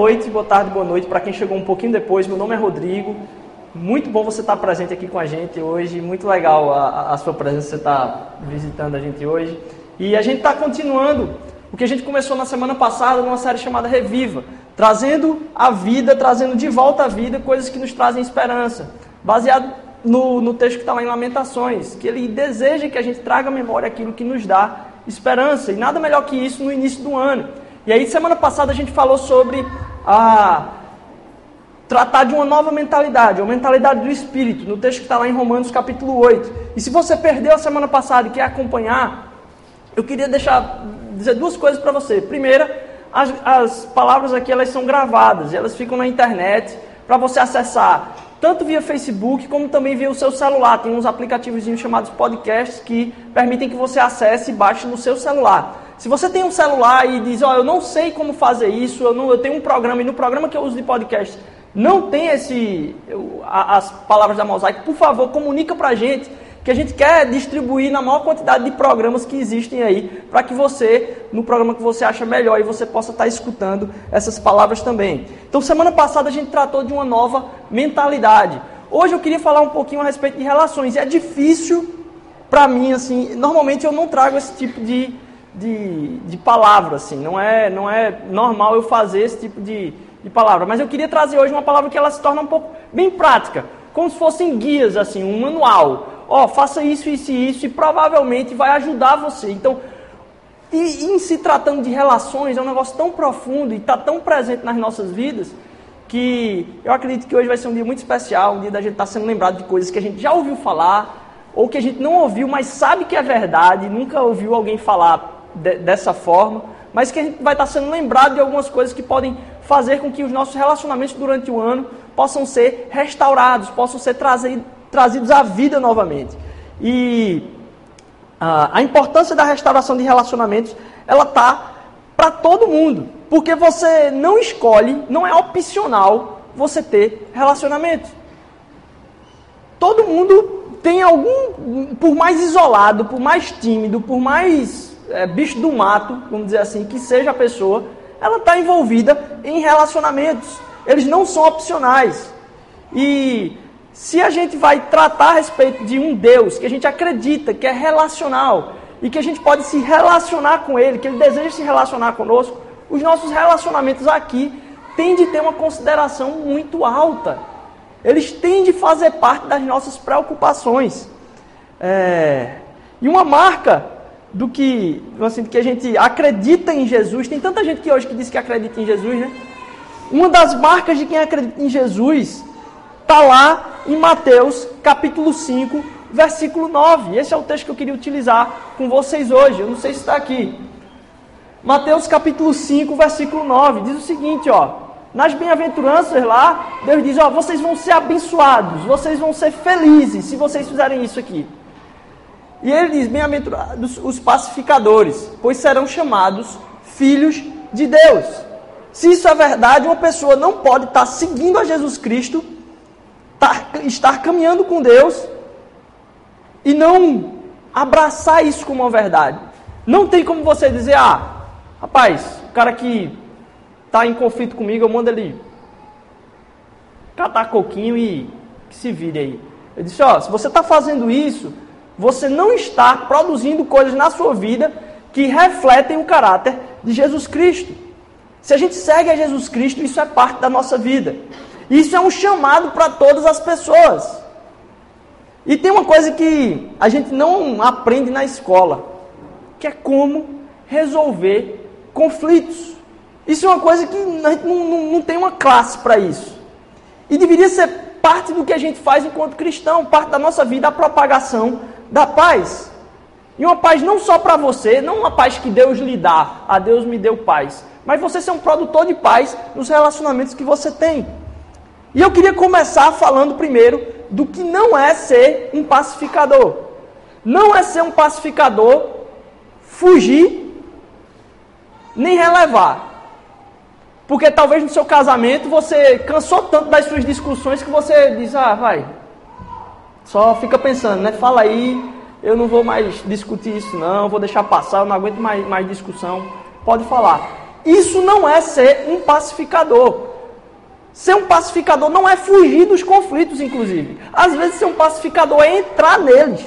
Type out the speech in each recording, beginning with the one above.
noite, boa tarde, boa noite para quem chegou um pouquinho depois. Meu nome é Rodrigo. Muito bom você estar presente aqui com a gente hoje. Muito legal a, a sua presença, você estar visitando a gente hoje. E a gente está continuando o que a gente começou na semana passada numa série chamada Reviva, trazendo a vida, trazendo de volta à vida coisas que nos trazem esperança, baseado no, no texto que está lá em Lamentações, que ele deseja que a gente traga à memória aquilo que nos dá esperança, e nada melhor que isso no início do ano. E aí, semana passada, a gente falou sobre a tratar de uma nova mentalidade, uma mentalidade do Espírito, no texto que está lá em Romanos capítulo 8. E se você perdeu a semana passada e quer acompanhar, eu queria deixar dizer duas coisas para você. Primeira, as, as palavras aqui elas são gravadas, elas ficam na internet para você acessar tanto via Facebook como também via o seu celular. Tem uns aplicativos chamados podcasts que permitem que você acesse e baixe no seu celular. Se você tem um celular e diz, ó, oh, eu não sei como fazer isso, eu, não, eu tenho um programa e no programa que eu uso de podcast não tem esse, eu, as palavras da mosaico, por favor, comunica pra gente que a gente quer distribuir na maior quantidade de programas que existem aí, para que você, no programa que você acha melhor, e você possa estar tá escutando essas palavras também. Então, semana passada a gente tratou de uma nova mentalidade. Hoje eu queria falar um pouquinho a respeito de relações. É difícil para mim, assim, normalmente eu não trago esse tipo de, de, de palavra, assim, não é, não é normal eu fazer esse tipo de, de palavra. Mas eu queria trazer hoje uma palavra que ela se torna um pouco bem prática, como se fossem guias, assim, um manual. Ó, oh, faça isso, isso e isso, e provavelmente vai ajudar você. Então, e, em se tratando de relações, é um negócio tão profundo e está tão presente nas nossas vidas que eu acredito que hoje vai ser um dia muito especial, um dia da gente estar tá sendo lembrado de coisas que a gente já ouviu falar, ou que a gente não ouviu, mas sabe que é verdade, nunca ouviu alguém falar de, dessa forma, mas que a gente vai estar tá sendo lembrado de algumas coisas que podem fazer com que os nossos relacionamentos durante o ano possam ser restaurados, possam ser trazidos, à vida novamente. E ah, a importância da restauração de relacionamentos, ela está para todo mundo, porque você não escolhe, não é opcional você ter relacionamentos. Todo mundo tem algum, por mais isolado, por mais tímido, por mais é, bicho do mato, vamos dizer assim, que seja a pessoa, ela está envolvida em relacionamentos. Eles não são opcionais. E se a gente vai tratar a respeito de um Deus que a gente acredita que é relacional e que a gente pode se relacionar com Ele, que Ele deseja se relacionar conosco, os nossos relacionamentos aqui têm de ter uma consideração muito alta. Eles têm de fazer parte das nossas preocupações. É... E uma marca do que, assim, que a gente acredita em Jesus. Tem tanta gente que hoje que diz que acredita em Jesus, né? Uma das marcas de quem acredita em Jesus está lá em Mateus capítulo 5, versículo 9. Esse é o texto que eu queria utilizar com vocês hoje. Eu não sei se está aqui. Mateus capítulo 5, versículo 9. Diz o seguinte, ó. Nas bem-aventuranças lá, Deus diz, ó, vocês vão ser abençoados, vocês vão ser felizes se vocês fizerem isso aqui. E ele diz: Bem-aventurados os pacificadores, pois serão chamados filhos de Deus. Se isso é verdade, uma pessoa não pode estar seguindo a Jesus Cristo, estar caminhando com Deus e não abraçar isso como uma verdade. Não tem como você dizer: Ah, rapaz, o cara que está em conflito comigo, eu mando ele catar coquinho e que se vire aí. Eu disse: Ó, se você está fazendo isso você não está produzindo coisas na sua vida que refletem o caráter de Jesus Cristo. Se a gente segue a Jesus Cristo, isso é parte da nossa vida. Isso é um chamado para todas as pessoas. E tem uma coisa que a gente não aprende na escola, que é como resolver conflitos. Isso é uma coisa que a gente não, não, não tem uma classe para isso. E deveria ser parte do que a gente faz enquanto cristão, parte da nossa vida, a propagação da paz. E uma paz não só para você, não uma paz que Deus lhe dá, a Deus me deu paz, mas você ser um produtor de paz nos relacionamentos que você tem. E eu queria começar falando primeiro do que não é ser um pacificador. Não é ser um pacificador fugir nem relevar. Porque talvez no seu casamento você cansou tanto das suas discussões que você diz: ah, vai, só fica pensando, né? Fala aí, eu não vou mais discutir isso não, vou deixar passar, eu não aguento mais, mais discussão. Pode falar. Isso não é ser um pacificador. Ser um pacificador não é fugir dos conflitos, inclusive. Às vezes, ser um pacificador é entrar neles.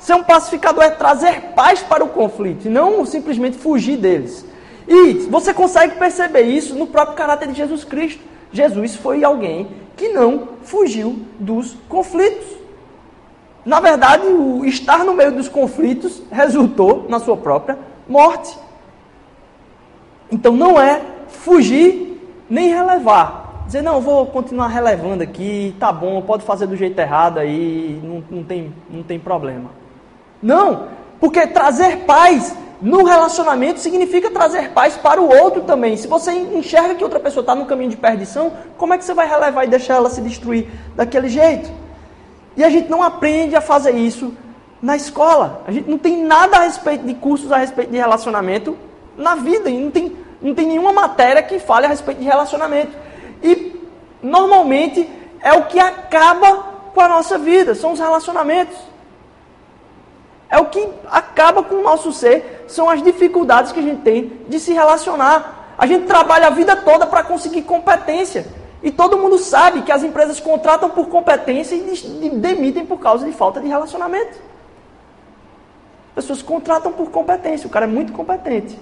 Ser um pacificador é trazer paz para o conflito, e não simplesmente fugir deles. E você consegue perceber isso no próprio caráter de Jesus Cristo. Jesus foi alguém que não fugiu dos conflitos. Na verdade, o estar no meio dos conflitos resultou na sua própria morte. Então não é fugir nem relevar. Dizer, não, vou continuar relevando aqui, tá bom, pode fazer do jeito errado aí, não, não, tem, não tem problema. Não, porque trazer paz no relacionamento significa trazer paz para o outro também. Se você enxerga que outra pessoa está no caminho de perdição, como é que você vai relevar e deixar ela se destruir daquele jeito? E a gente não aprende a fazer isso na escola. A gente não tem nada a respeito de cursos a respeito de relacionamento na vida. E não tem, não tem nenhuma matéria que fale a respeito de relacionamento. E normalmente é o que acaba com a nossa vida, são os relacionamentos. É o que acaba com o nosso ser, são as dificuldades que a gente tem de se relacionar. A gente trabalha a vida toda para conseguir competência. E todo mundo sabe que as empresas contratam por competência e demitem por causa de falta de relacionamento. Pessoas contratam por competência, o cara é muito competente.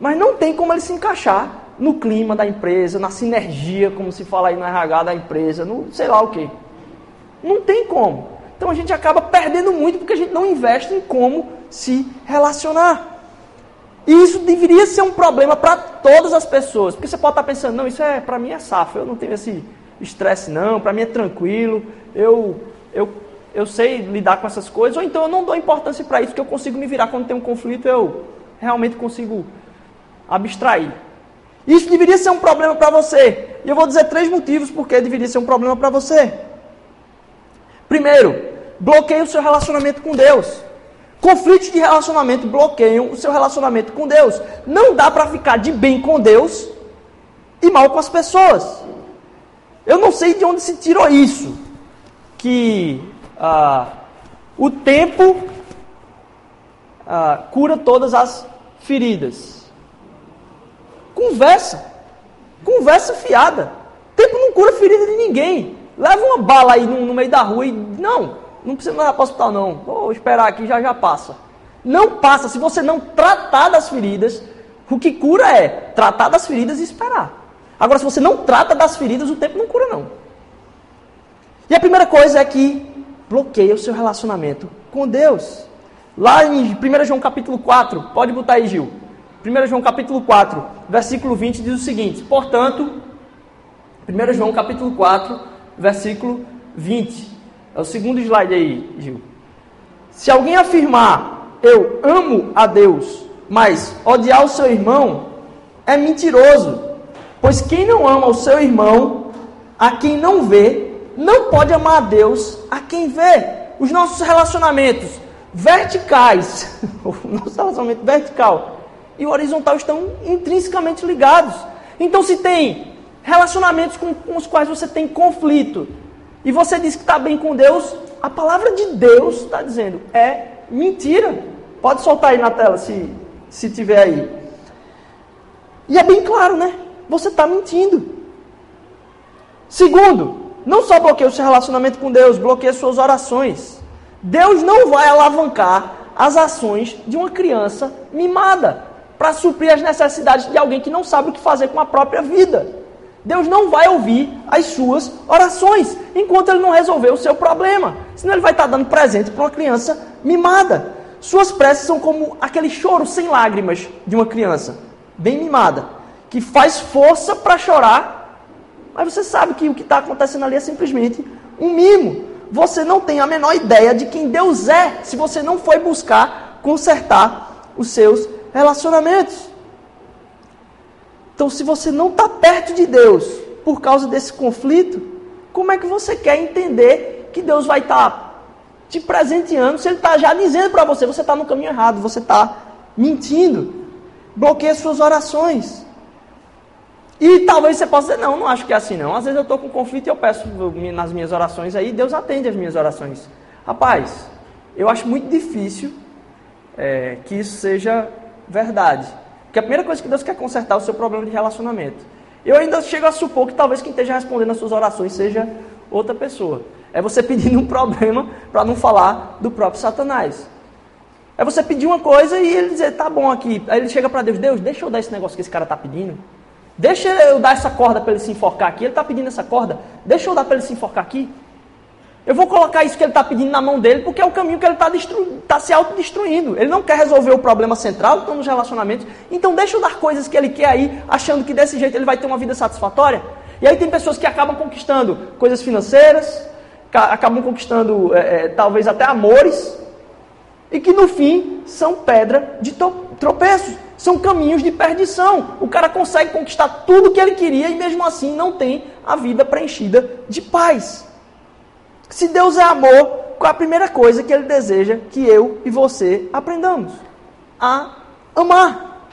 Mas não tem como ele se encaixar no clima da empresa, na sinergia, como se fala aí no RH da empresa, no sei lá o quê. Não tem como. Então a gente acaba perdendo muito porque a gente não investe em como se relacionar. E isso deveria ser um problema para todas as pessoas. Porque você pode estar pensando, não, isso é para mim é safo, eu não tenho esse estresse não, para mim é tranquilo, eu, eu, eu sei lidar com essas coisas, ou então eu não dou importância para isso, que eu consigo me virar quando tem um conflito, eu realmente consigo abstrair. Isso deveria ser um problema para você. E eu vou dizer três motivos porque deveria ser um problema para você. Primeiro, bloqueia o seu relacionamento com Deus. Conflitos de relacionamento bloqueiam o seu relacionamento com Deus. Não dá para ficar de bem com Deus e mal com as pessoas. Eu não sei de onde se tirou isso. Que ah, o tempo ah, cura todas as feridas. Conversa. Conversa fiada. Tempo não cura ferida de ninguém. Leva uma bala aí no, no meio da rua e. Não, não precisa mais para o hospital, não. Vou esperar aqui, já já passa. Não passa. Se você não tratar das feridas, o que cura é tratar das feridas e esperar. Agora, se você não trata das feridas, o tempo não cura, não. E a primeira coisa é que bloqueia o seu relacionamento com Deus. Lá em 1 João capítulo 4, pode botar aí, Gil. 1 João capítulo 4, versículo 20 diz o seguinte: Portanto, 1 João capítulo 4, versículo 20. É o segundo slide aí, Gil. Se alguém afirmar, eu amo a Deus, mas odiar o seu irmão, é mentiroso. Pois quem não ama o seu irmão, a quem não vê, não pode amar a Deus, a quem vê. Os nossos relacionamentos verticais, o nosso relacionamento vertical e o horizontal estão intrinsecamente ligados. Então, se tem relacionamentos com, com os quais você tem conflito, e você diz que está bem com Deus, a palavra de Deus está dizendo, é mentira. Pode soltar aí na tela se, se tiver aí. E é bem claro, né? Você está mentindo. Segundo, não só bloqueia o seu relacionamento com Deus, bloqueia suas orações. Deus não vai alavancar as ações de uma criança mimada para suprir as necessidades de alguém que não sabe o que fazer com a própria vida. Deus não vai ouvir as suas orações enquanto ele não resolver o seu problema. Senão ele vai estar dando presente para uma criança mimada. Suas preces são como aquele choro sem lágrimas de uma criança, bem mimada, que faz força para chorar, mas você sabe que o que está acontecendo ali é simplesmente um mimo. Você não tem a menor ideia de quem Deus é se você não foi buscar consertar os seus relacionamentos. Então, se você não está perto de Deus por causa desse conflito, como é que você quer entender que Deus vai estar tá te presenteando se Ele está já dizendo para você, você está no caminho errado, você está mentindo? Bloqueia suas orações. E talvez você possa dizer, não, não acho que é assim não. Às vezes eu estou com conflito e eu peço nas minhas orações aí, Deus atende as minhas orações. Rapaz, eu acho muito difícil é, que isso seja verdade. Porque a primeira coisa que Deus quer consertar é o seu problema de relacionamento. Eu ainda chego a supor que talvez quem esteja respondendo as suas orações seja outra pessoa. É você pedindo um problema para não falar do próprio Satanás. É você pedir uma coisa e ele dizer, tá bom aqui. Aí ele chega para Deus, Deus, deixa eu dar esse negócio que esse cara está pedindo. Deixa eu dar essa corda para ele se enforcar aqui. Ele está pedindo essa corda. Deixa eu dar para ele se enforcar aqui. Eu vou colocar isso que ele está pedindo na mão dele, porque é o caminho que ele está tá se autodestruindo. Ele não quer resolver o problema central, estão nos relacionamentos. Então deixa eu dar coisas que ele quer aí, achando que desse jeito ele vai ter uma vida satisfatória. E aí tem pessoas que acabam conquistando coisas financeiras, acabam conquistando é, é, talvez até amores, e que no fim são pedra de tropeços, são caminhos de perdição. O cara consegue conquistar tudo que ele queria e mesmo assim não tem a vida preenchida de paz. Se Deus é amor, qual é a primeira coisa que Ele deseja que eu e você aprendamos? A amar.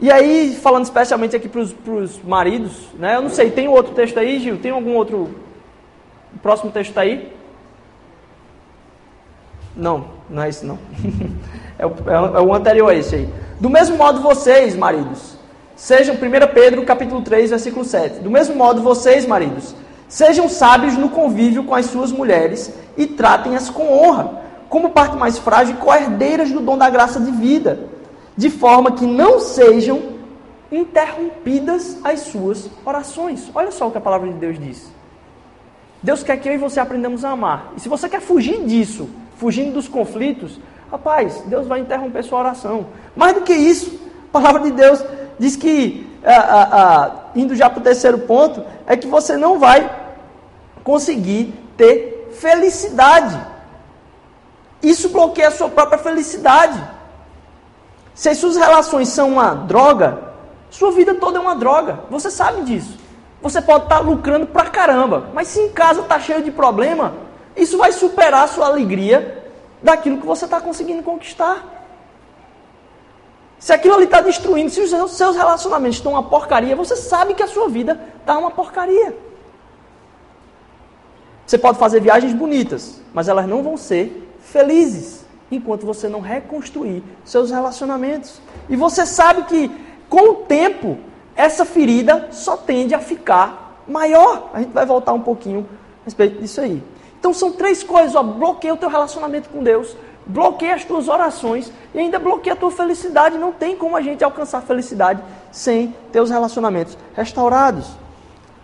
E aí, falando especialmente aqui para os maridos, né? Eu não sei, tem outro texto aí, Gil? Tem algum outro? O próximo texto está aí? Não, não é esse não. é, o, é o anterior a esse aí. Do mesmo modo, vocês, maridos, sejam 1 Pedro capítulo 3, versículo 7. Do mesmo modo, vocês, maridos, Sejam sábios no convívio com as suas mulheres e tratem-as com honra, como parte mais frágil e coerdeiras do dom da graça de vida, de forma que não sejam interrompidas as suas orações. Olha só o que a palavra de Deus diz. Deus quer que eu e você aprendamos a amar. E se você quer fugir disso, fugindo dos conflitos, rapaz, Deus vai interromper sua oração. Mais do que isso, a palavra de Deus diz que, ah, ah, ah, indo já para o terceiro ponto, é que você não vai conseguir ter felicidade. Isso bloqueia a sua própria felicidade. Se as suas relações são uma droga, sua vida toda é uma droga. Você sabe disso. Você pode estar lucrando pra caramba, mas se em casa está cheio de problema, isso vai superar a sua alegria daquilo que você está conseguindo conquistar. Se aquilo ali está destruindo, se os seus relacionamentos estão uma porcaria, você sabe que a sua vida está uma porcaria. Você pode fazer viagens bonitas, mas elas não vão ser felizes enquanto você não reconstruir seus relacionamentos. E você sabe que com o tempo essa ferida só tende a ficar maior. A gente vai voltar um pouquinho a respeito disso aí. Então são três coisas, ó, bloqueia o teu relacionamento com Deus, bloqueia as tuas orações e ainda bloqueia a tua felicidade. Não tem como a gente alcançar felicidade sem ter os relacionamentos restaurados.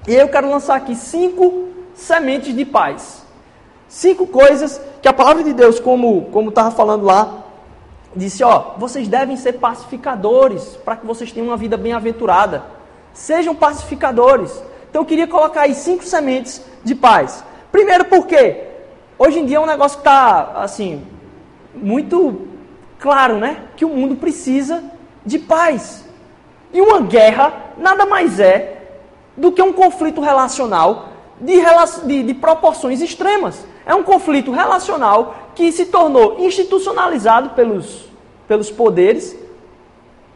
E eu quero lançar aqui cinco sementes de paz. Cinco coisas que a palavra de Deus, como como estava falando lá, disse, ó, vocês devem ser pacificadores para que vocês tenham uma vida bem-aventurada. Sejam pacificadores. Então eu queria colocar aí cinco sementes de paz. Primeiro porque hoje em dia é um negócio que está assim muito claro, né? Que o mundo precisa de paz. E uma guerra nada mais é do que um conflito relacional de, de, de proporções extremas. É um conflito relacional que se tornou institucionalizado pelos, pelos poderes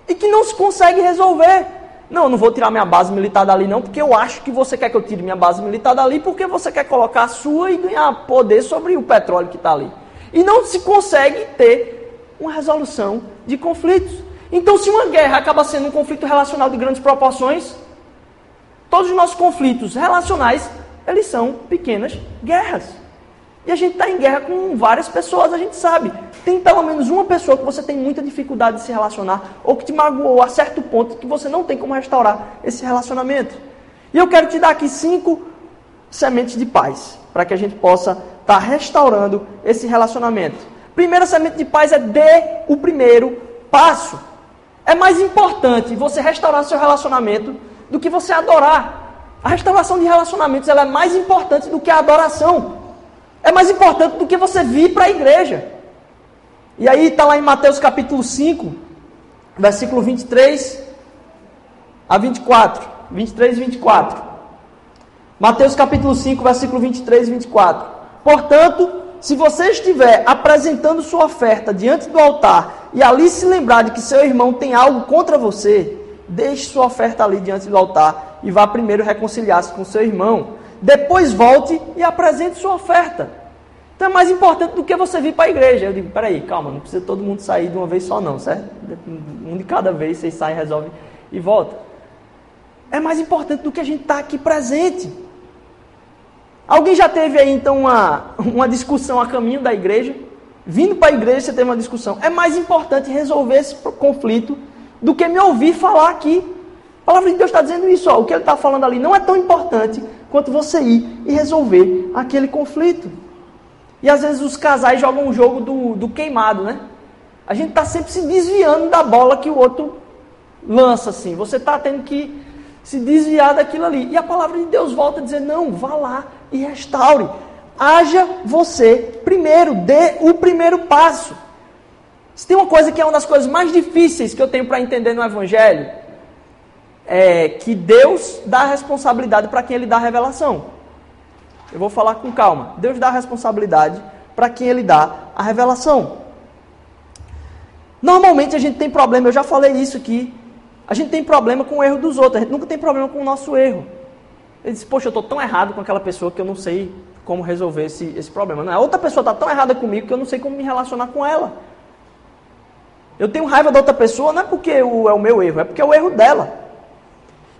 e que não se consegue resolver. Não, não vou tirar minha base militar dali não, porque eu acho que você quer que eu tire minha base militar dali, porque você quer colocar a sua e ganhar poder sobre o petróleo que está ali. E não se consegue ter uma resolução de conflitos. Então, se uma guerra acaba sendo um conflito relacional de grandes proporções, todos os nossos conflitos relacionais eles são pequenas guerras. E a gente está em guerra com várias pessoas, a gente sabe. Tem pelo menos uma pessoa que você tem muita dificuldade de se relacionar, ou que te magoou a certo ponto que você não tem como restaurar esse relacionamento. E eu quero te dar aqui cinco sementes de paz, para que a gente possa estar tá restaurando esse relacionamento. Primeira semente de paz é dê o primeiro passo. É mais importante você restaurar seu relacionamento do que você adorar. A restauração de relacionamentos ela é mais importante do que a adoração. É mais importante do que você vir para a igreja. E aí está lá em Mateus capítulo 5, versículo 23 a 24. 23 e 24. Mateus capítulo 5, versículo 23 e 24. Portanto, se você estiver apresentando sua oferta diante do altar e ali se lembrar de que seu irmão tem algo contra você, deixe sua oferta ali diante do altar e vá primeiro reconciliar-se com seu irmão. Depois volte e apresente sua oferta. Então é mais importante do que você vir para a igreja. Eu digo, peraí, calma, não precisa todo mundo sair de uma vez só não, certo? Um de cada vez, vocês saem, resolvem e voltam. É mais importante do que a gente estar tá aqui presente. Alguém já teve aí então uma, uma discussão a caminho da igreja? Vindo para a igreja você teve uma discussão. É mais importante resolver esse conflito do que me ouvir falar aqui. A palavra de Deus está dizendo isso. Ó, o que ele está falando ali não é tão importante quanto você ir e resolver aquele conflito. E às vezes os casais jogam o jogo do, do queimado, né? A gente está sempre se desviando da bola que o outro lança, assim. Você está tendo que se desviar daquilo ali. E a palavra de Deus volta a dizer: não, vá lá e restaure. Haja você primeiro, dê o primeiro passo. Se tem uma coisa que é uma das coisas mais difíceis que eu tenho para entender no Evangelho, é que Deus dá responsabilidade para quem Ele dá revelação. Eu vou falar com calma. Deus dá responsabilidade para quem Ele dá a revelação. Normalmente a gente tem problema, eu já falei isso aqui. A gente tem problema com o erro dos outros, a gente nunca tem problema com o nosso erro. Ele diz, poxa, eu estou tão errado com aquela pessoa que eu não sei como resolver esse, esse problema. Não, a outra pessoa está tão errada comigo que eu não sei como me relacionar com ela. Eu tenho raiva da outra pessoa não é porque o, é o meu erro, é porque é o erro dela.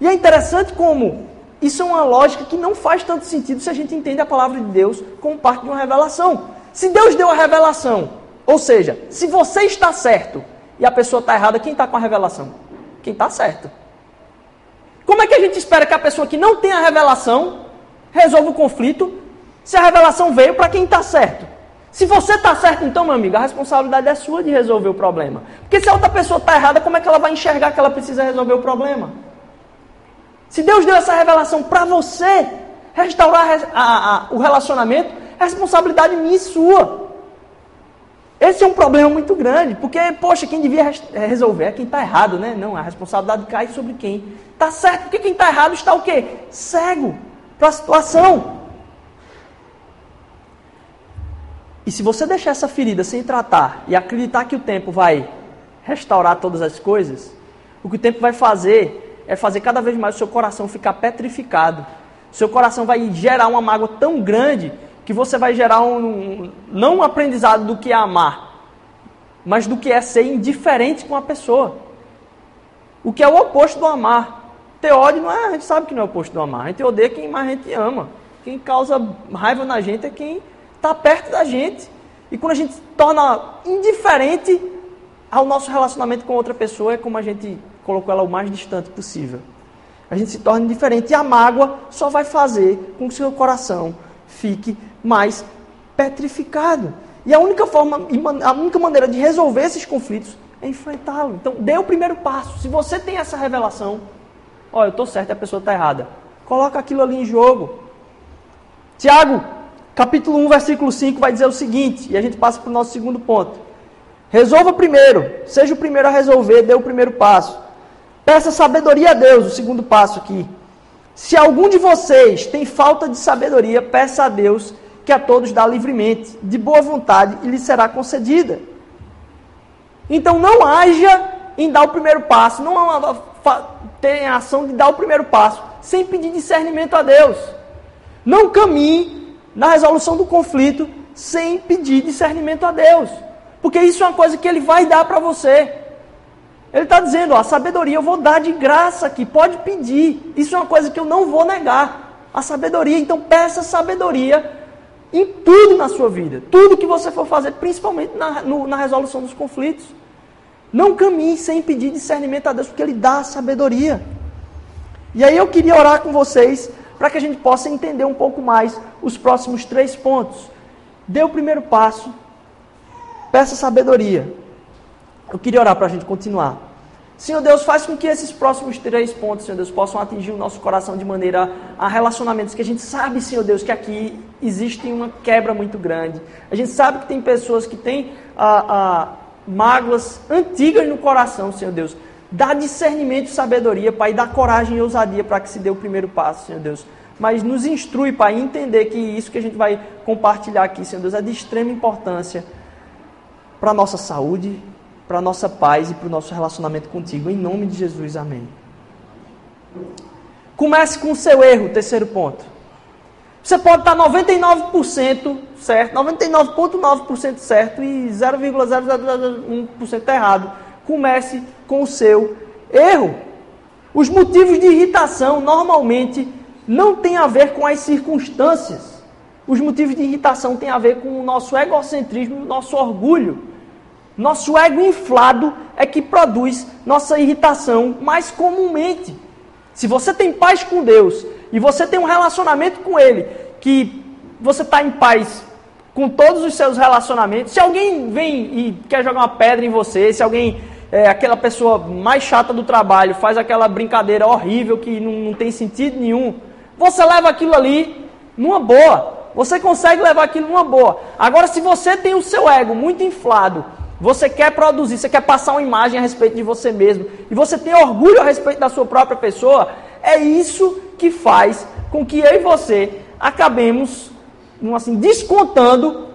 E é interessante como isso é uma lógica que não faz tanto sentido se a gente entende a palavra de Deus como parte de uma revelação. Se Deus deu a revelação, ou seja, se você está certo e a pessoa está errada, quem está com a revelação? Quem está certo. Como é que a gente espera que a pessoa que não tem a revelação resolva o conflito se a revelação veio para quem está certo? Se você está certo, então, meu amigo, a responsabilidade é sua de resolver o problema. Porque se a outra pessoa está errada, como é que ela vai enxergar que ela precisa resolver o problema? Se Deus deu essa revelação para você restaurar a, a, o relacionamento, é responsabilidade minha e sua. Esse é um problema muito grande, porque, poxa, quem devia é, resolver é quem está errado, né? Não, a responsabilidade cai sobre quem está certo, porque quem está errado está o quê? Cego para a situação. E se você deixar essa ferida sem tratar e acreditar que o tempo vai restaurar todas as coisas, o que o tempo vai fazer é fazer cada vez mais o seu coração ficar petrificado. Seu coração vai gerar uma mágoa tão grande que você vai gerar um, um não um aprendizado do que é amar, mas do que é ser indiferente com a pessoa. O que é o oposto do amar. Ter ódio não é, a gente sabe que não é o oposto do amar. A gente odeia quem mais a gente ama. Quem causa raiva na gente é quem está perto da gente. E quando a gente se torna indiferente ao nosso relacionamento com outra pessoa, é como a gente colocou ela o mais distante possível. A gente se torna indiferente e a mágoa só vai fazer com que o seu coração fique mais petrificado. E a única forma, a única maneira de resolver esses conflitos é enfrentá-lo. Então, dê o primeiro passo. Se você tem essa revelação, olha, eu estou certo e a pessoa está errada. Coloca aquilo ali em jogo. Tiago, capítulo 1, versículo 5, vai dizer o seguinte, e a gente passa para o nosso segundo ponto. Resolva primeiro, seja o primeiro a resolver, dê o primeiro passo. Peça sabedoria a Deus, o segundo passo aqui. Se algum de vocês tem falta de sabedoria, peça a Deus, que a todos dá livremente, de boa vontade, e lhe será concedida. Então não haja em dar o primeiro passo, não tenha a ação de dar o primeiro passo, sem pedir discernimento a Deus. Não caminhe na resolução do conflito sem pedir discernimento a Deus. Porque isso é uma coisa que Ele vai dar para você. Ele está dizendo, ó, a sabedoria eu vou dar de graça aqui, pode pedir. Isso é uma coisa que eu não vou negar. A sabedoria, então peça sabedoria em tudo na sua vida. Tudo que você for fazer, principalmente na, no, na resolução dos conflitos. Não caminhe sem pedir discernimento a Deus, porque Ele dá sabedoria. E aí eu queria orar com vocês para que a gente possa entender um pouco mais os próximos três pontos. Dê o primeiro passo, peça sabedoria. Eu queria orar para a gente continuar. Senhor Deus, faz com que esses próximos três pontos, Senhor Deus, possam atingir o nosso coração de maneira a relacionamentos que a gente sabe, Senhor Deus, que aqui existe uma quebra muito grande. A gente sabe que tem pessoas que têm ah, ah, mágoas antigas no coração, Senhor Deus. Dá discernimento e sabedoria, Pai, dá coragem e ousadia para que se dê o primeiro passo, Senhor Deus. Mas nos instrui, Pai, a entender que isso que a gente vai compartilhar aqui, Senhor Deus, é de extrema importância para a nossa saúde, para a nossa paz e para o nosso relacionamento contigo. Em nome de Jesus, amém. Comece com o seu erro, terceiro ponto. Você pode estar 99% certo, 99,9% certo e 0,001% errado. Comece com o seu erro. Os motivos de irritação normalmente não têm a ver com as circunstâncias. Os motivos de irritação têm a ver com o nosso egocentrismo e o nosso orgulho. Nosso ego inflado é que produz nossa irritação mais comumente. Se você tem paz com Deus e você tem um relacionamento com Ele, que você está em paz com todos os seus relacionamentos, se alguém vem e quer jogar uma pedra em você, se alguém, é, aquela pessoa mais chata do trabalho, faz aquela brincadeira horrível que não, não tem sentido nenhum, você leva aquilo ali numa boa. Você consegue levar aquilo numa boa. Agora, se você tem o seu ego muito inflado, você quer produzir, você quer passar uma imagem a respeito de você mesmo, e você tem orgulho a respeito da sua própria pessoa, é isso que faz com que eu e você acabemos assim, descontando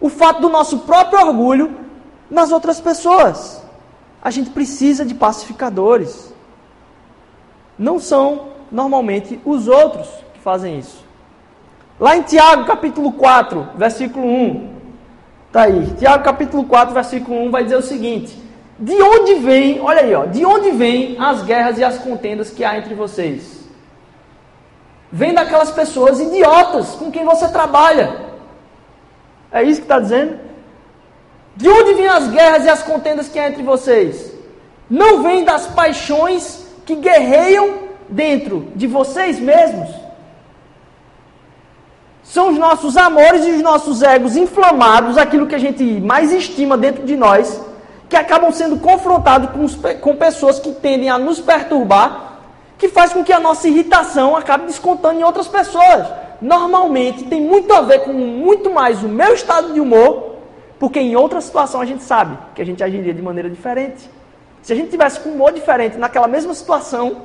o fato do nosso próprio orgulho nas outras pessoas. A gente precisa de pacificadores. Não são normalmente os outros que fazem isso. Lá em Tiago, capítulo 4, versículo 1. Tá aí. Tiago, capítulo 4, versículo 1 vai dizer o seguinte: De onde vem, olha aí, ó, de onde vêm as guerras e as contendas que há entre vocês? Vem daquelas pessoas idiotas com quem você trabalha. É isso que está dizendo? De onde vêm as guerras e as contendas que há entre vocês? Não vem das paixões que guerreiam dentro de vocês mesmos? São os nossos amores e os nossos egos inflamados, aquilo que a gente mais estima dentro de nós, que acabam sendo confrontados com, com pessoas que tendem a nos perturbar que faz com que a nossa irritação acabe descontando em outras pessoas. Normalmente tem muito a ver com muito mais o meu estado de humor, porque em outra situação a gente sabe que a gente agiria de maneira diferente. Se a gente tivesse com humor diferente naquela mesma situação,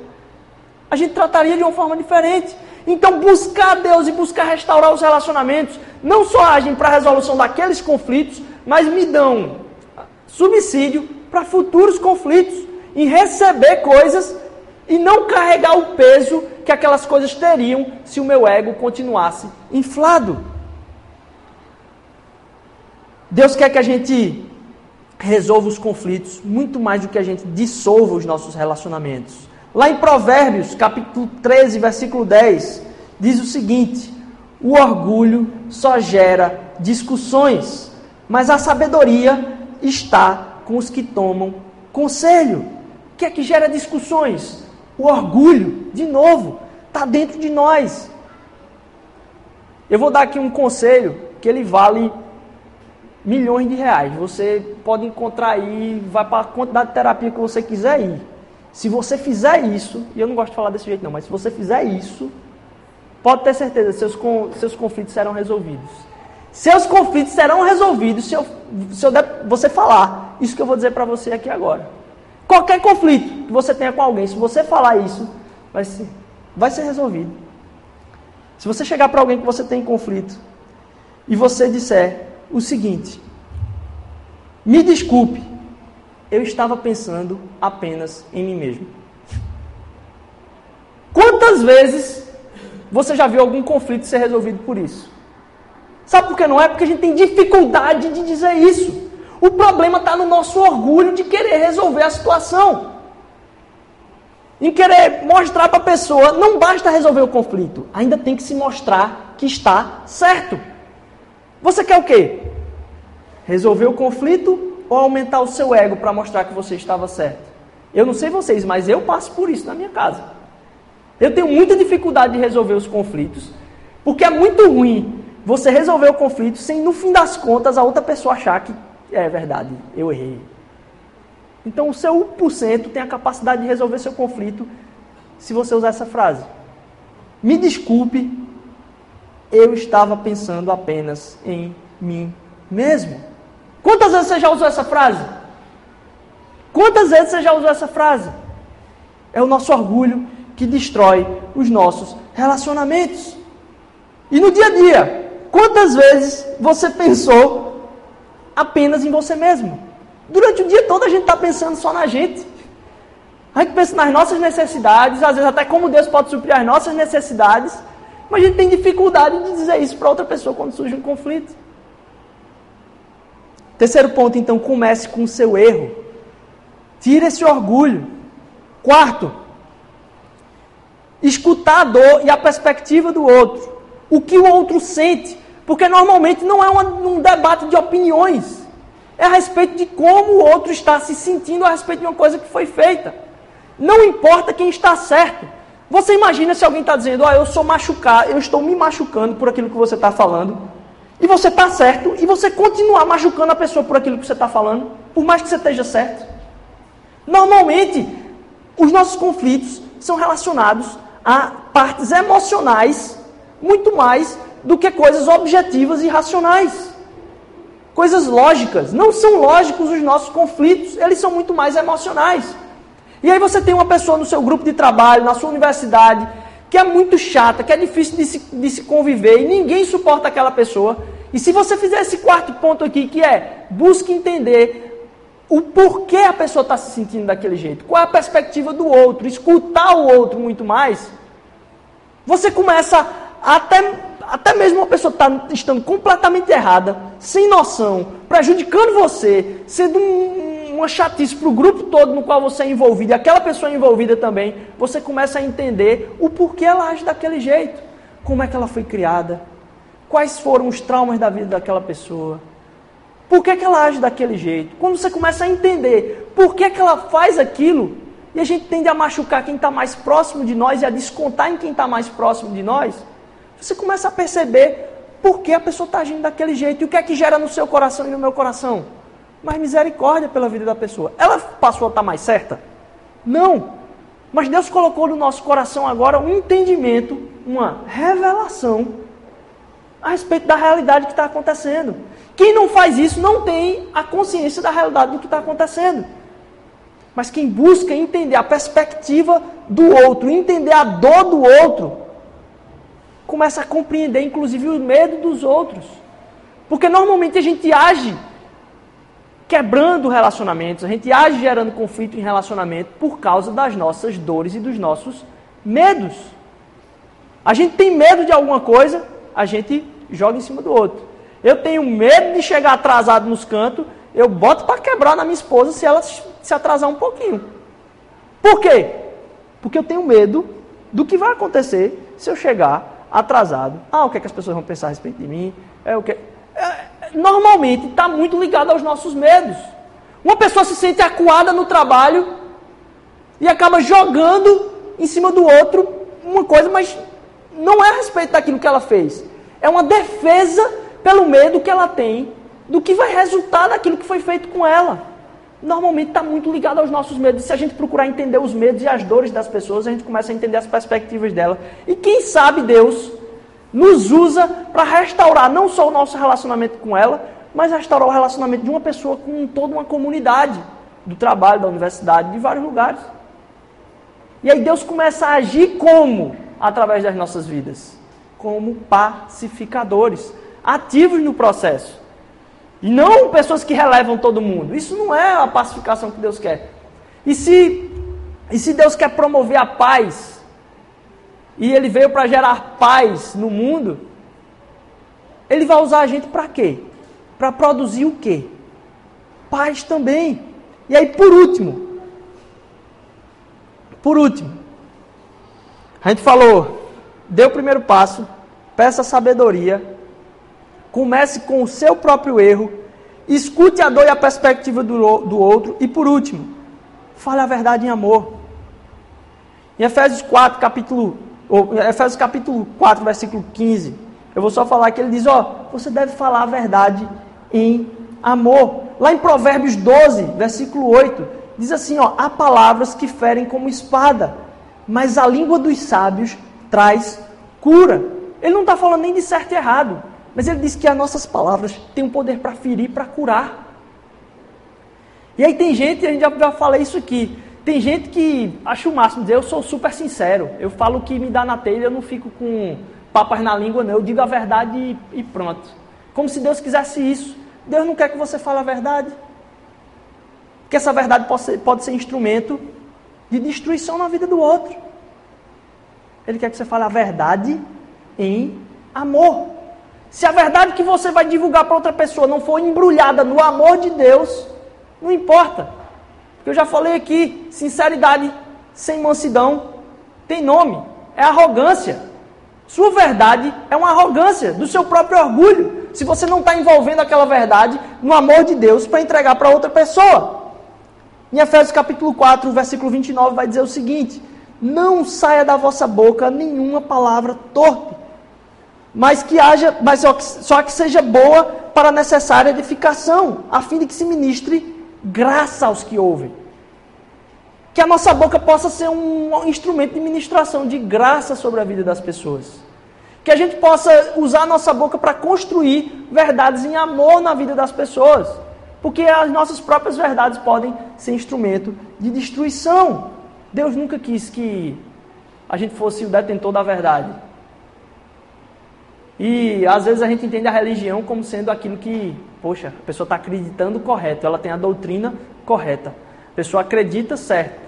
a gente trataria de uma forma diferente. Então, buscar Deus e buscar restaurar os relacionamentos não só agem para a resolução daqueles conflitos, mas me dão subsídio para futuros conflitos, em receber coisas e não carregar o peso que aquelas coisas teriam se o meu ego continuasse inflado. Deus quer que a gente resolva os conflitos muito mais do que a gente dissolva os nossos relacionamentos. Lá em Provérbios, capítulo 13, versículo 10, diz o seguinte: O orgulho só gera discussões, mas a sabedoria está com os que tomam conselho. O que é que gera discussões? O orgulho, de novo, está dentro de nós. Eu vou dar aqui um conselho que ele vale milhões de reais. Você pode encontrar aí, vai para a quantidade de terapia que você quiser ir. Se você fizer isso, e eu não gosto de falar desse jeito não, mas se você fizer isso, pode ter certeza, seus, seus conflitos serão resolvidos. Seus conflitos serão resolvidos se, eu, se eu der, você falar isso que eu vou dizer para você aqui agora. Qualquer conflito que você tenha com alguém, se você falar isso, vai ser, vai ser resolvido. Se você chegar para alguém que você tem conflito e você disser o seguinte: Me desculpe, eu estava pensando apenas em mim mesmo. Quantas vezes você já viu algum conflito ser resolvido por isso? Sabe por que não é? Porque a gente tem dificuldade de dizer isso. O problema está no nosso orgulho de querer resolver a situação. Em querer mostrar para a pessoa, não basta resolver o conflito, ainda tem que se mostrar que está certo. Você quer o quê? Resolver o conflito ou aumentar o seu ego para mostrar que você estava certo? Eu não sei vocês, mas eu passo por isso na minha casa. Eu tenho muita dificuldade de resolver os conflitos, porque é muito ruim você resolver o conflito sem, no fim das contas, a outra pessoa achar que é verdade, eu errei. Então o seu 1% tem a capacidade de resolver seu conflito se você usar essa frase. Me desculpe, eu estava pensando apenas em mim mesmo. Quantas vezes você já usou essa frase? Quantas vezes você já usou essa frase? É o nosso orgulho que destrói os nossos relacionamentos. E no dia a dia, quantas vezes você pensou apenas em você mesmo. Durante o dia todo a gente está pensando só na gente. A gente pensa nas nossas necessidades, às vezes até como Deus pode suprir as nossas necessidades, Mas a gente tem dificuldade de dizer isso para outra pessoa quando surge um conflito. Terceiro ponto, então, comece com o seu erro. Tire esse orgulho. Quarto, escutar a dor e a perspectiva do outro. O que o outro sente. Porque normalmente não é um debate de opiniões. É a respeito de como o outro está se sentindo a respeito de uma coisa que foi feita. Não importa quem está certo. Você imagina se alguém está dizendo, ah, eu sou machucado, eu estou me machucando por aquilo que você está falando, e você está certo, e você continuar machucando a pessoa por aquilo que você está falando, por mais que você esteja certo. Normalmente, os nossos conflitos são relacionados a partes emocionais muito mais do que coisas objetivas e racionais. Coisas lógicas. Não são lógicos os nossos conflitos, eles são muito mais emocionais. E aí você tem uma pessoa no seu grupo de trabalho, na sua universidade, que é muito chata, que é difícil de se, de se conviver e ninguém suporta aquela pessoa. E se você fizer esse quarto ponto aqui, que é busque entender o porquê a pessoa está se sentindo daquele jeito, qual é a perspectiva do outro, escutar o outro muito mais, você começa até, até mesmo uma pessoa tá estando completamente errada, sem noção, prejudicando você, sendo um, uma chatice para o grupo todo no qual você é envolvido, e aquela pessoa envolvida também, você começa a entender o porquê ela age daquele jeito. Como é que ela foi criada? Quais foram os traumas da vida daquela pessoa? Por que, que ela age daquele jeito? Quando você começa a entender por que, que ela faz aquilo, e a gente tende a machucar quem está mais próximo de nós e a descontar em quem está mais próximo de nós, você começa a perceber por que a pessoa está agindo daquele jeito e o que é que gera no seu coração e no meu coração mas misericórdia pela vida da pessoa. Ela passou a estar mais certa? Não. Mas Deus colocou no nosso coração agora um entendimento, uma revelação a respeito da realidade que está acontecendo. Quem não faz isso não tem a consciência da realidade do que está acontecendo. Mas quem busca entender a perspectiva do outro, entender a dor do outro, começa a compreender inclusive o medo dos outros. Porque normalmente a gente age quebrando relacionamentos, a gente age gerando conflito em relacionamento por causa das nossas dores e dos nossos medos. A gente tem medo de alguma coisa, a gente joga em cima do outro. Eu tenho medo de chegar atrasado nos cantos, eu boto para quebrar na minha esposa se ela se atrasar um pouquinho. Por quê? Porque eu tenho medo do que vai acontecer se eu chegar atrasado. Ah, o que, é que as pessoas vão pensar a respeito de mim? É o que normalmente está muito ligado aos nossos medos. Uma pessoa se sente acuada no trabalho e acaba jogando em cima do outro uma coisa, mas não é a respeito daquilo que ela fez. É uma defesa pelo medo que ela tem do que vai resultar daquilo que foi feito com ela. Normalmente está muito ligado aos nossos medos. Se a gente procurar entender os medos e as dores das pessoas, a gente começa a entender as perspectivas dela. E quem sabe Deus nos usa para restaurar não só o nosso relacionamento com ela, mas restaurar o relacionamento de uma pessoa com toda uma comunidade, do trabalho, da universidade, de vários lugares. E aí Deus começa a agir como? Através das nossas vidas. Como pacificadores, ativos no processo. E não pessoas que relevam todo mundo. Isso não é a pacificação que Deus quer. E se, e se Deus quer promover a paz e ele veio para gerar paz no mundo, ele vai usar a gente para quê? Para produzir o quê? Paz também. E aí, por último, por último, a gente falou, dê o primeiro passo, peça sabedoria, comece com o seu próprio erro, escute a dor e a perspectiva do, do outro, e por último, fale a verdade em amor. Em Efésios 4, capítulo Efésios capítulo 4, versículo 15. Eu vou só falar que ele diz: Ó, você deve falar a verdade em amor. Lá em Provérbios 12, versículo 8, diz assim: Ó, há palavras que ferem como espada, mas a língua dos sábios traz cura. Ele não está falando nem de certo e errado, mas ele diz que as nossas palavras têm um poder para ferir, para curar. E aí tem gente, a gente já, já falei isso aqui, tem gente que acha o máximo dizer, eu sou super sincero, eu falo o que me dá na telha, eu não fico com papas na língua, não, eu digo a verdade e, e pronto. Como se Deus quisesse isso. Deus não quer que você fale a verdade. Que essa verdade pode ser, pode ser instrumento de destruição na vida do outro. Ele quer que você fale a verdade em amor. Se a verdade que você vai divulgar para outra pessoa não for embrulhada no amor de Deus, não importa. Eu já falei aqui, sinceridade sem mansidão tem nome, é arrogância. Sua verdade é uma arrogância do seu próprio orgulho. Se você não está envolvendo aquela verdade no amor de Deus para entregar para outra pessoa. Em Efésios capítulo 4, versículo 29, vai dizer o seguinte: Não saia da vossa boca nenhuma palavra torpe, mas que haja, mas só que, só que seja boa para a necessária edificação, a fim de que se ministre graça aos que ouvem. Que a nossa boca possa ser um instrumento de ministração de graça sobre a vida das pessoas. Que a gente possa usar a nossa boca para construir verdades em amor na vida das pessoas. Porque as nossas próprias verdades podem ser instrumento de destruição. Deus nunca quis que a gente fosse o detentor da verdade. E às vezes a gente entende a religião como sendo aquilo que, poxa, a pessoa está acreditando correto, ela tem a doutrina correta. A pessoa acredita certo.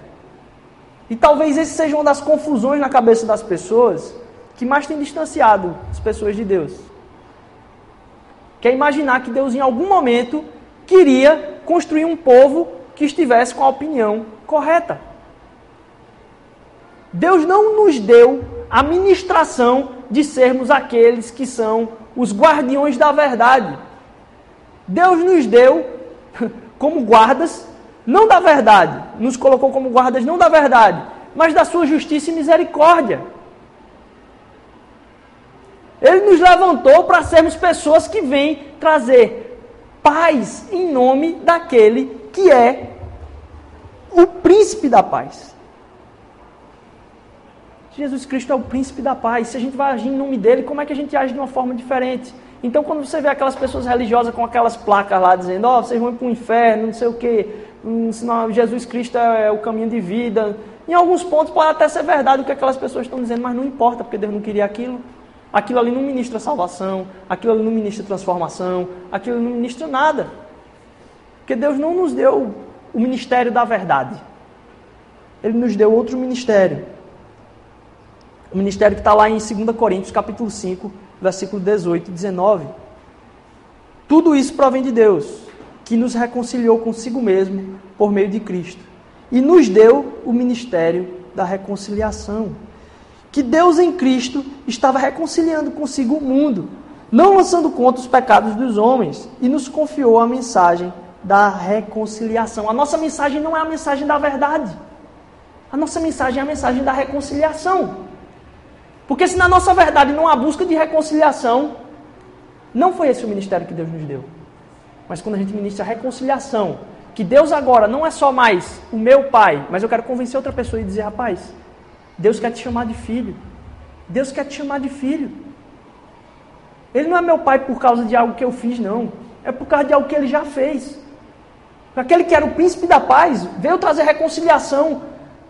E talvez esse seja uma das confusões na cabeça das pessoas que mais tem distanciado as pessoas de Deus. Que é imaginar que Deus em algum momento queria construir um povo que estivesse com a opinião correta. Deus não nos deu a ministração de sermos aqueles que são os guardiões da verdade. Deus nos deu como guardas não da verdade, nos colocou como guardas não da verdade, mas da sua justiça e misericórdia. Ele nos levantou para sermos pessoas que vêm trazer paz em nome daquele que é o príncipe da paz. Jesus Cristo é o príncipe da paz. Se a gente vai agir em nome dele, como é que a gente age de uma forma diferente? Então, quando você vê aquelas pessoas religiosas com aquelas placas lá dizendo, ó, oh, vocês vão para o inferno, não sei o quê, Jesus Cristo é, é o caminho de vida. Em alguns pontos pode até ser verdade o que aquelas pessoas estão dizendo, mas não importa, porque Deus não queria aquilo. Aquilo ali não ministra salvação, aquilo ali não ministra transformação, aquilo não ministra nada. Porque Deus não nos deu o ministério da verdade. Ele nos deu outro ministério. O ministério que está lá em 2 Coríntios, capítulo 5, versículo 18 e 19. Tudo isso provém de Deus, que nos reconciliou consigo mesmo por meio de Cristo e nos deu o ministério da reconciliação. Que Deus em Cristo estava reconciliando consigo o mundo, não lançando contra os pecados dos homens, e nos confiou a mensagem da reconciliação. A nossa mensagem não é a mensagem da verdade. A nossa mensagem é a mensagem da reconciliação. Porque se na nossa verdade não há busca de reconciliação, não foi esse o ministério que Deus nos deu mas quando a gente ministra a reconciliação, que Deus agora não é só mais o meu pai, mas eu quero convencer outra pessoa e dizer, rapaz, Deus quer te chamar de filho. Deus quer te chamar de filho. Ele não é meu pai por causa de algo que eu fiz, não. É por causa de algo que ele já fez. Aquele que era o príncipe da paz veio trazer reconciliação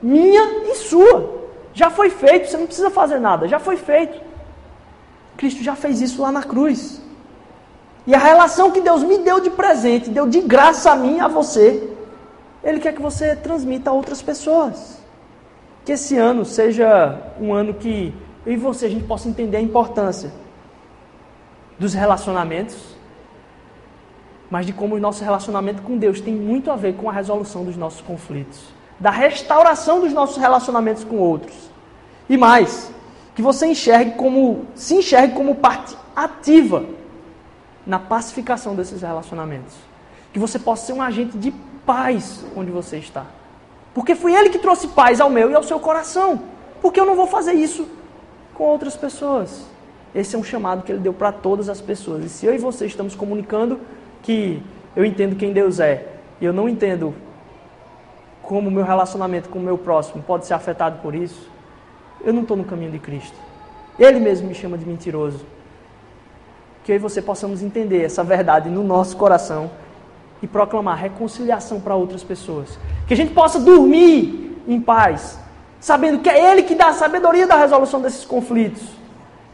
minha e sua. Já foi feito, você não precisa fazer nada, já foi feito. Cristo já fez isso lá na cruz. E a relação que Deus me deu de presente, deu de graça a mim a você, Ele quer que você transmita a outras pessoas. Que esse ano seja um ano que eu e você a gente possa entender a importância dos relacionamentos, mas de como o nosso relacionamento com Deus tem muito a ver com a resolução dos nossos conflitos, da restauração dos nossos relacionamentos com outros. E mais, que você enxergue como se enxergue como parte ativa na pacificação desses relacionamentos. Que você possa ser um agente de paz onde você está. Porque foi Ele que trouxe paz ao meu e ao seu coração. Porque eu não vou fazer isso com outras pessoas. Esse é um chamado que Ele deu para todas as pessoas. E se eu e você estamos comunicando que eu entendo quem Deus é e eu não entendo como o meu relacionamento com o meu próximo pode ser afetado por isso, eu não estou no caminho de Cristo. Ele mesmo me chama de mentiroso que eu e você possamos entender essa verdade no nosso coração e proclamar reconciliação para outras pessoas. Que a gente possa dormir em paz, sabendo que é Ele que dá a sabedoria da resolução desses conflitos.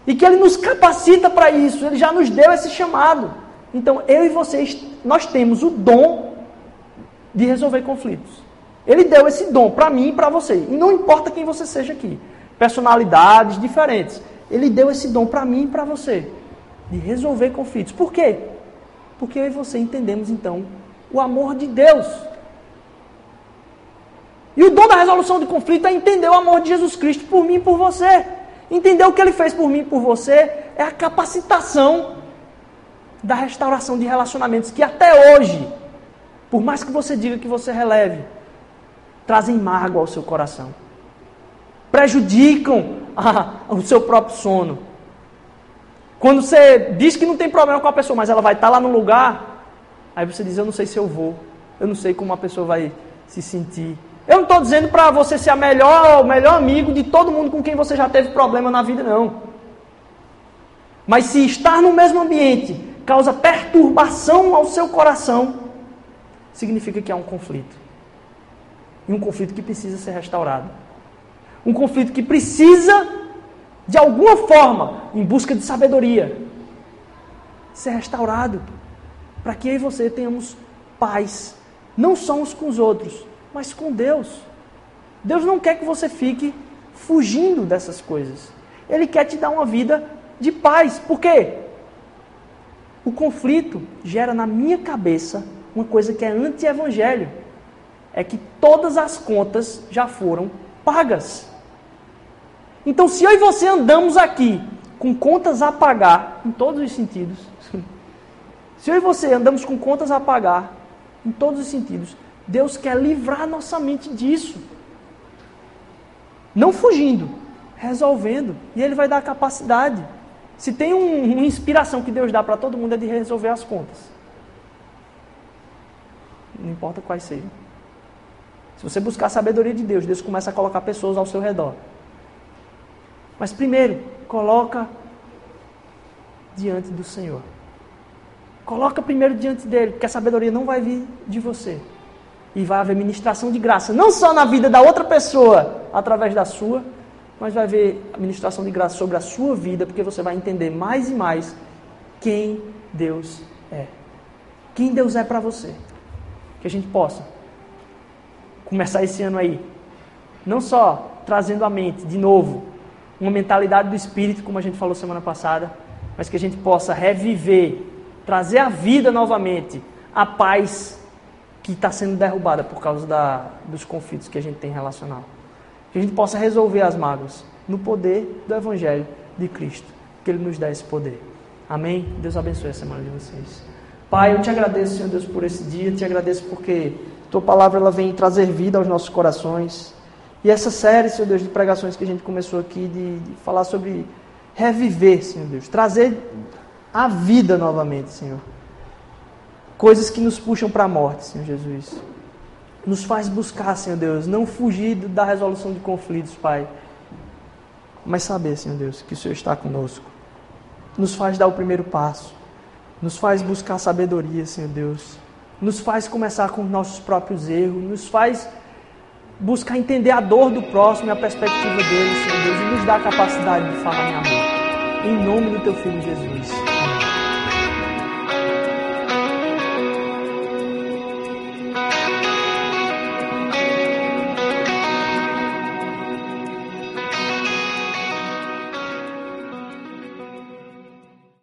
E que Ele nos capacita para isso, Ele já nos deu esse chamado. Então, eu e vocês, nós temos o dom de resolver conflitos. Ele deu esse dom para mim e para você. E não importa quem você seja aqui. Personalidades diferentes. Ele deu esse dom para mim e para você, de resolver conflitos. Por quê? Porque eu e você entendemos então o amor de Deus. E o dom da resolução de conflito é entender o amor de Jesus Cristo por mim e por você. Entender o que ele fez por mim e por você é a capacitação da restauração de relacionamentos que até hoje, por mais que você diga que você releve, trazem mágoa ao seu coração. Prejudicam a, o seu próprio sono. Quando você diz que não tem problema com a pessoa, mas ela vai estar lá no lugar, aí você diz: Eu não sei se eu vou, eu não sei como a pessoa vai se sentir. Eu não estou dizendo para você ser a melhor, o melhor amigo de todo mundo com quem você já teve problema na vida, não. Mas se estar no mesmo ambiente causa perturbação ao seu coração, significa que há um conflito. E um conflito que precisa ser restaurado. Um conflito que precisa, de alguma forma, em busca de sabedoria, ser restaurado. Para que eu e você tenhamos paz, não só uns com os outros, mas com Deus. Deus não quer que você fique fugindo dessas coisas. Ele quer te dar uma vida de paz. Por quê? O conflito gera na minha cabeça uma coisa que é anti-evangelho. É que todas as contas já foram pagas. Então, se eu e você andamos aqui com contas a pagar, em todos os sentidos, se eu e você andamos com contas a pagar, em todos os sentidos, Deus quer livrar nossa mente disso. Não fugindo, resolvendo. E Ele vai dar capacidade. Se tem um, uma inspiração que Deus dá para todo mundo é de resolver as contas. Não importa quais sejam. Se você buscar a sabedoria de Deus, Deus começa a colocar pessoas ao seu redor. Mas primeiro, coloca diante do Senhor. Coloca primeiro diante dele, porque a sabedoria não vai vir de você. E vai haver ministração de graça, não só na vida da outra pessoa, através da sua, mas vai haver ministração de graça sobre a sua vida, porque você vai entender mais e mais quem Deus é. Quem Deus é para você. Que a gente possa começar esse ano aí, não só trazendo à mente, de novo, uma mentalidade do espírito, como a gente falou semana passada, mas que a gente possa reviver, trazer à vida novamente a paz que está sendo derrubada por causa da, dos conflitos que a gente tem relacional. Que a gente possa resolver as mágoas no poder do Evangelho de Cristo, que Ele nos dá esse poder. Amém? Deus abençoe a semana de vocês. Pai, eu te agradeço, Senhor Deus, por esse dia, te agradeço porque tua palavra ela vem trazer vida aos nossos corações. E essa série, Senhor Deus, de pregações que a gente começou aqui, de, de falar sobre reviver, Senhor Deus, trazer a vida novamente, Senhor. Coisas que nos puxam para a morte, Senhor Jesus. Nos faz buscar, Senhor Deus, não fugir da resolução de conflitos, Pai. Mas saber, Senhor Deus, que o Senhor está conosco. Nos faz dar o primeiro passo. Nos faz buscar sabedoria, Senhor Deus. Nos faz começar com nossos próprios erros. Nos faz buscar entender a dor do próximo e a perspectiva dele, Senhor Deus, e nos dá a capacidade de falar em amor. Em nome do teu filho Jesus.